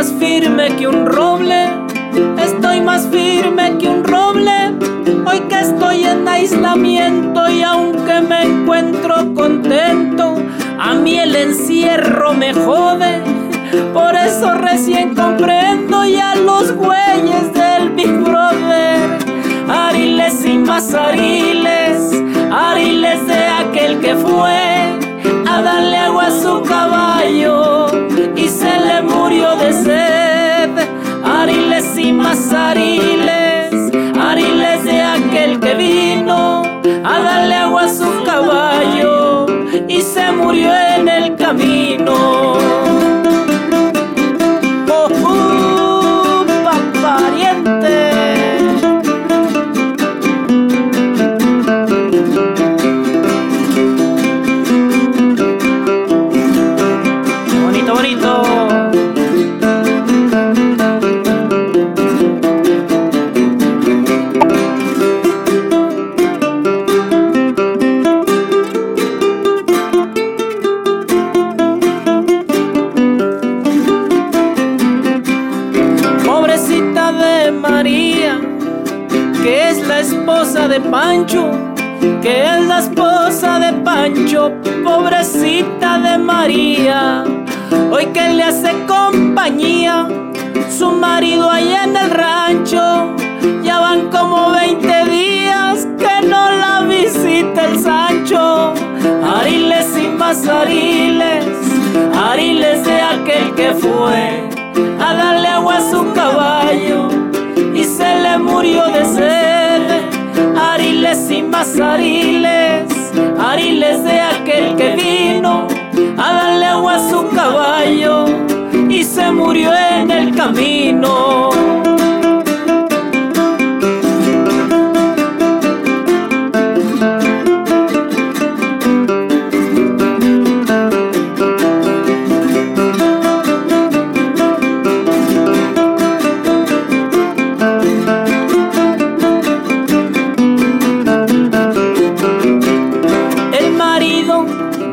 más firme que un roble, estoy más firme que un roble. Hoy que estoy en aislamiento y aunque me encuentro contento, a mí el encierro me jode. Por eso recién comprendo ya los güeyes del Big Brother. Ariles y más ariles, ariles de aquel que fue a darle agua a su caballo y murió en el camino. María, que es la esposa de Pancho, que es la esposa de Pancho, pobrecita de María, hoy que le hace compañía su marido allá en el rancho, ya van como 20 días que no la visita el Sancho, ariles y más ariles, ariles de aquel que fue a darle agua a su caballo se murió de sed. Ariles y más ariles, ariles de aquel que vino a darle agua a su caballo y se murió en el camino.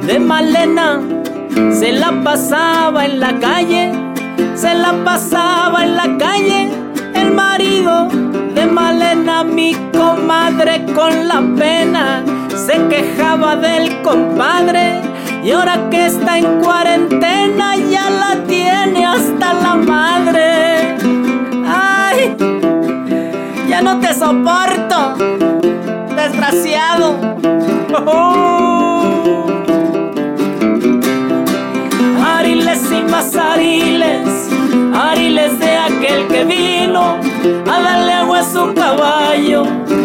De Malena se la pasaba en la calle, se la pasaba en la calle. El marido de Malena, mi comadre con la pena, se quejaba del compadre. Y ahora que está en cuarentena ya la tiene hasta la madre. ¡Ay! Ya no te soporto, desgraciado. Ariles yo